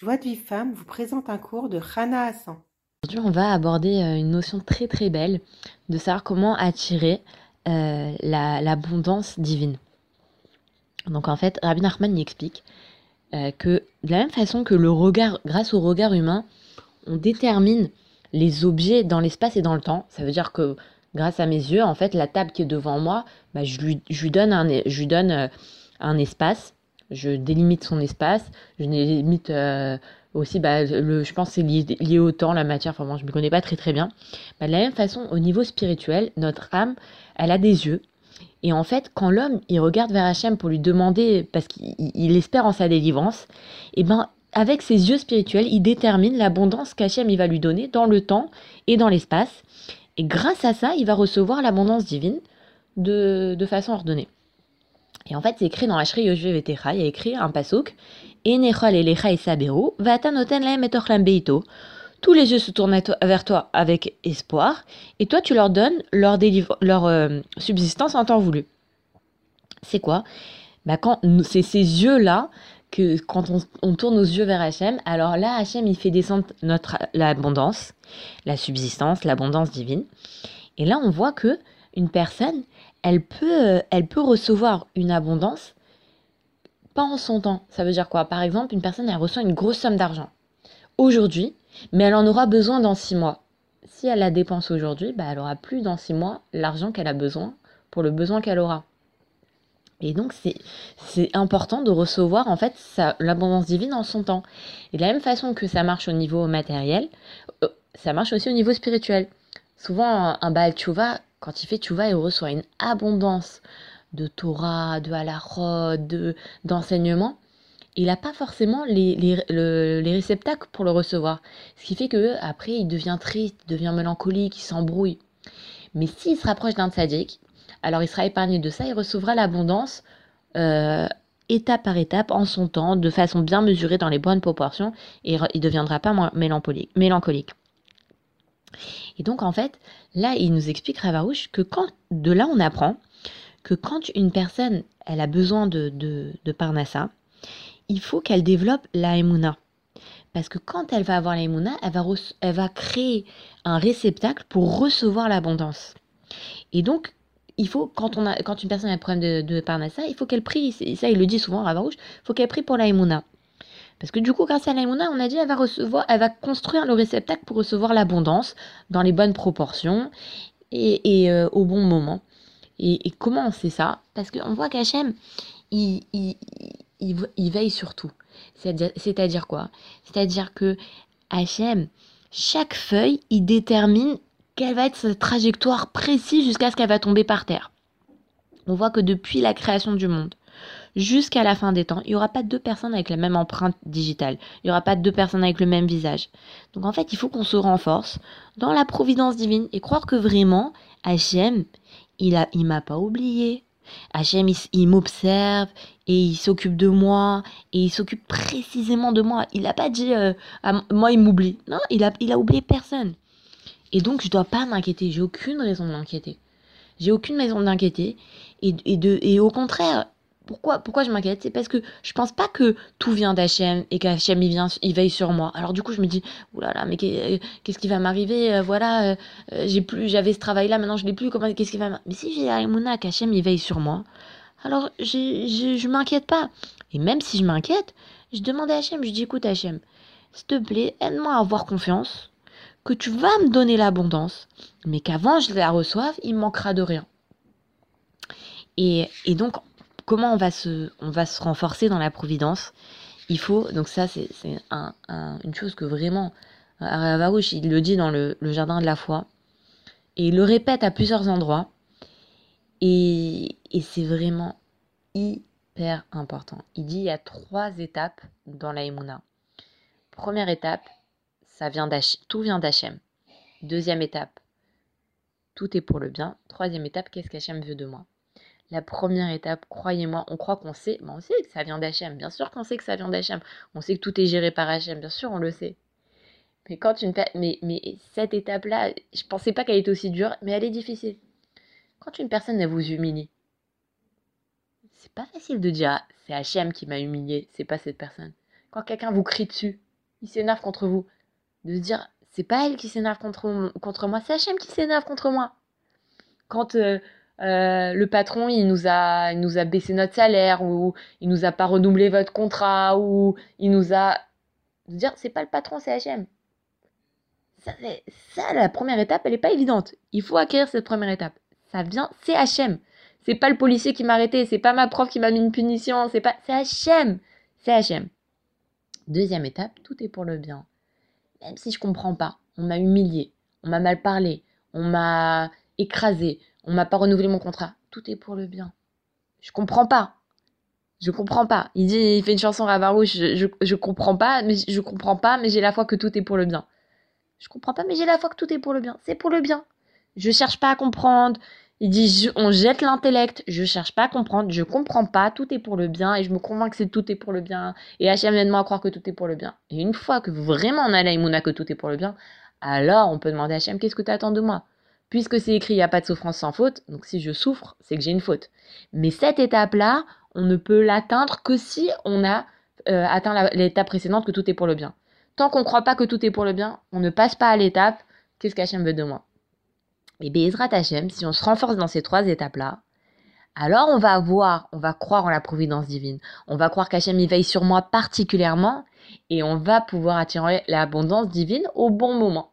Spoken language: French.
Joie de vie femme vous présente un cours de Rana Hassan. Aujourd'hui, on va aborder euh, une notion très très belle de savoir comment attirer euh, l'abondance divine. Donc en fait, Rabbi Nachman y explique euh, que de la même façon que le regard, grâce au regard humain, on détermine les objets dans l'espace et dans le temps. Ça veut dire que grâce à mes yeux, en fait, la table qui est devant moi, bah, je, lui, donne, un, je lui donne un espace je délimite son espace, je délimite euh, aussi, bah, le, je pense c'est lié, au temps, la matière, enfin je ne me connais pas très très bien. Bah, de la même façon, au niveau spirituel, notre âme, elle a des yeux. Et en fait, quand l'homme, il regarde vers Hachem pour lui demander, parce qu'il espère en sa délivrance, et ben avec ses yeux spirituels, il détermine l'abondance qu'Hachem va lui donner dans le temps et dans l'espace. Et grâce à ça, il va recevoir l'abondance divine de, de façon ordonnée. Et en fait, c'est écrit dans Ashri Yoshve Vetecha, il y a écrit un pasuk Enechol elecha vatanoten etochlam beito. Tous les yeux se tournent vers toi avec espoir, et toi tu leur donnes leur, euh, subsistance en temps voulu. C'est quoi? Bah quand C'est ces yeux-là que quand on, on, tourne nos yeux vers Hachem, alors là Hachem il fait descendre notre l'abondance, la subsistance, l'abondance divine. Et là on voit que une personne, elle peut, euh, elle peut recevoir une abondance pas en son temps. Ça veut dire quoi? Par exemple, une personne, elle reçoit une grosse somme d'argent aujourd'hui, mais elle en aura besoin dans six mois. Si elle la dépense aujourd'hui, bah, elle aura plus dans six mois l'argent qu'elle a besoin pour le besoin qu'elle aura. Et donc, c'est important de recevoir en fait l'abondance divine en son temps. Et de la même façon que ça marche au niveau matériel, euh, ça marche aussi au niveau spirituel. Souvent, un, Baal Tchouva, quand il fait tchouva, il reçoit une abondance de Torah, de halachot, de, d'enseignement. Il n'a pas forcément les, les, réceptacles pour le recevoir. Ce qui fait que après il devient triste, il devient mélancolique, il s'embrouille. Mais s'il se rapproche d'un tzaddik, alors il sera épargné de ça, il recevra l'abondance euh, étape par étape, en son temps, de façon bien mesurée, dans les bonnes proportions, et il ne deviendra pas mélancolique. Et donc, en fait, là, il nous explique, Ravarouche, que quand, de là, on apprend que quand une personne, elle a besoin de, de, Parnassa, il faut qu'elle développe la Emouna. Parce que quand elle va avoir la Emouna, elle va, elle va créer un réceptacle pour recevoir l'abondance. Et donc, il faut, quand, on a, quand une personne a un problème de, de Parnassa, il faut qu'elle prie, ça il le dit souvent, Ravarouche, il faut qu'elle prie pour la Emouna. Parce que du coup, grâce à l'aïmouna, on a dit, elle va recevoir, elle va construire le réceptacle pour recevoir l'abondance dans les bonnes proportions et, euh, au bon moment. Et, comment on sait ça? Parce qu'on voit qu'Hachem, il, il, veille sur tout. C'est-à-dire quoi? C'est-à-dire que Hachem, chaque feuille, il détermine quelle va être sa trajectoire précise jusqu'à ce qu'elle va tomber par terre. On voit que depuis la création du monde, jusqu'à la fin des temps, il n'y aura pas deux personnes avec la même empreinte digitale. Il n'y aura pas deux personnes avec le même visage. Donc en fait, il faut qu'on se renforce dans la providence divine et croire que vraiment, Hachem, il a, il m'a pas oublié. Hachem, il, m'observe et il s'occupe de moi et il s'occupe précisément de moi. Il n'a pas dit euh, moi il m'oublie. Non, il a, il a oublié personne. Et donc je dois pas m'inquiéter. J'ai aucune raison de m'inquiéter. J'ai aucune raison d'inquiéter. Et, et, et au contraire, pourquoi, pourquoi je m'inquiète? C'est parce que je pense pas que tout vient d'Hachem et qu'Hachem il, il veille sur moi. Alors du coup, je me dis, oulala, mais qu'est-ce qui va m'arriver? Euh, Voilà, euh, euh, j'ai plus, j'avais ce travail-là, maintenant je l'ai plus. Comment, qu'est-ce qui va Mais si j'ai Aïmouna, qu'Hachem il veille sur moi, alors je je m'inquiète pas. Et même si je m'inquiète, je demande à Hachem, je dis, écoute Hachem, s'il te plaît, aide-moi à avoir confiance que tu vas me donner l'abondance, mais qu'avant je la reçoive, il manquera de rien. Et, et donc, comment on va se, renforcer dans la providence Il faut, donc ça c'est un, une chose que vraiment, Ravarouche, il le dit dans le, jardin de la foi, et il le répète à plusieurs endroits, et, c'est vraiment hyper important. Il dit il y a trois étapes dans la Première étape, ça vient tout vient d'Hachem. Deuxième étape, tout est pour le bien. Troisième étape, qu'est-ce qu'Hachem veut de moi? La première étape, croyez-moi, on croit qu'on sait, mais on sait que ça vient d'Hachem, bien sûr qu'on sait que ça vient d'Hachem, on sait que tout est géré par Hachem, bien sûr on le sait. Mais quand une mais, mais cette étape-là, je pensais pas qu'elle était aussi dure, mais elle est difficile. Quand une personne vous humilie, c'est pas facile de dire ah, c'est Hachem qui m'a humilié, c'est pas cette personne. Quand quelqu'un vous crie dessus, il s'énerve contre vous. De se dire, c'est pas elle qui s'énerve contre, contre moi, c'est Hachem qui s'énerve contre moi. Quand euh, euh, le patron, il nous, a, il nous a baissé notre salaire, ou il nous a pas renouvelé votre contrat, ou il nous a... Dire, c'est pas le patron, c'est Hachem. Ça, ça, la première étape, elle n'est pas évidente. Il faut acquérir cette première étape. Ça vient, c'est Hachem. C'est pas le policier qui m'a arrêté, c'est pas ma prof qui m'a mis une punition, c'est pas, c'est Hachem. C'est Hachem. Deuxième étape, tout est pour le bien. Même si je comprends pas, on m'a humilié, on m'a mal parlé, on m'a écrasé, on m'a pas renouvelé mon contrat. Tout est pour le bien. Je comprends pas. Je comprends pas. Il dit, il fait une chanson Ravarouche, je, je, comprends pas, mais je comprends pas, mais j'ai la foi que tout est pour le bien. Je comprends pas, mais j'ai la foi que tout est pour le bien. C'est pour le bien. Je cherche pas à comprendre. Il dit, on jette l'intellect. Je cherche pas à comprendre. Je comprends pas. Tout est pour le bien. Et je me convainc que tout est pour le bien. Et Hachem aide moi à croire que tout est pour le bien. Et une fois que vraiment on a l'aïmouna que tout est pour le bien, alors on peut demander à Hachem, qu'est-ce que tu attends de moi? Puisque c'est écrit, il n'y a pas de souffrance sans faute. Donc si je souffre, c'est que j'ai une faute. Mais cette étape-là, on ne peut l'atteindre que si on a euh, atteint l'étape précédente que tout est pour le bien. Tant qu'on ne croit pas que tout est pour le bien, on ne passe pas à l'étape qu'est-ce qu'Hachem veut de moi? Et Bezrat Hachem, si on se renforce dans ces trois étapes-là, alors on va voir, on va croire en la providence divine. On va croire qu'Hachem y veille sur moi particulièrement et on va pouvoir attirer l'abondance divine au bon moment.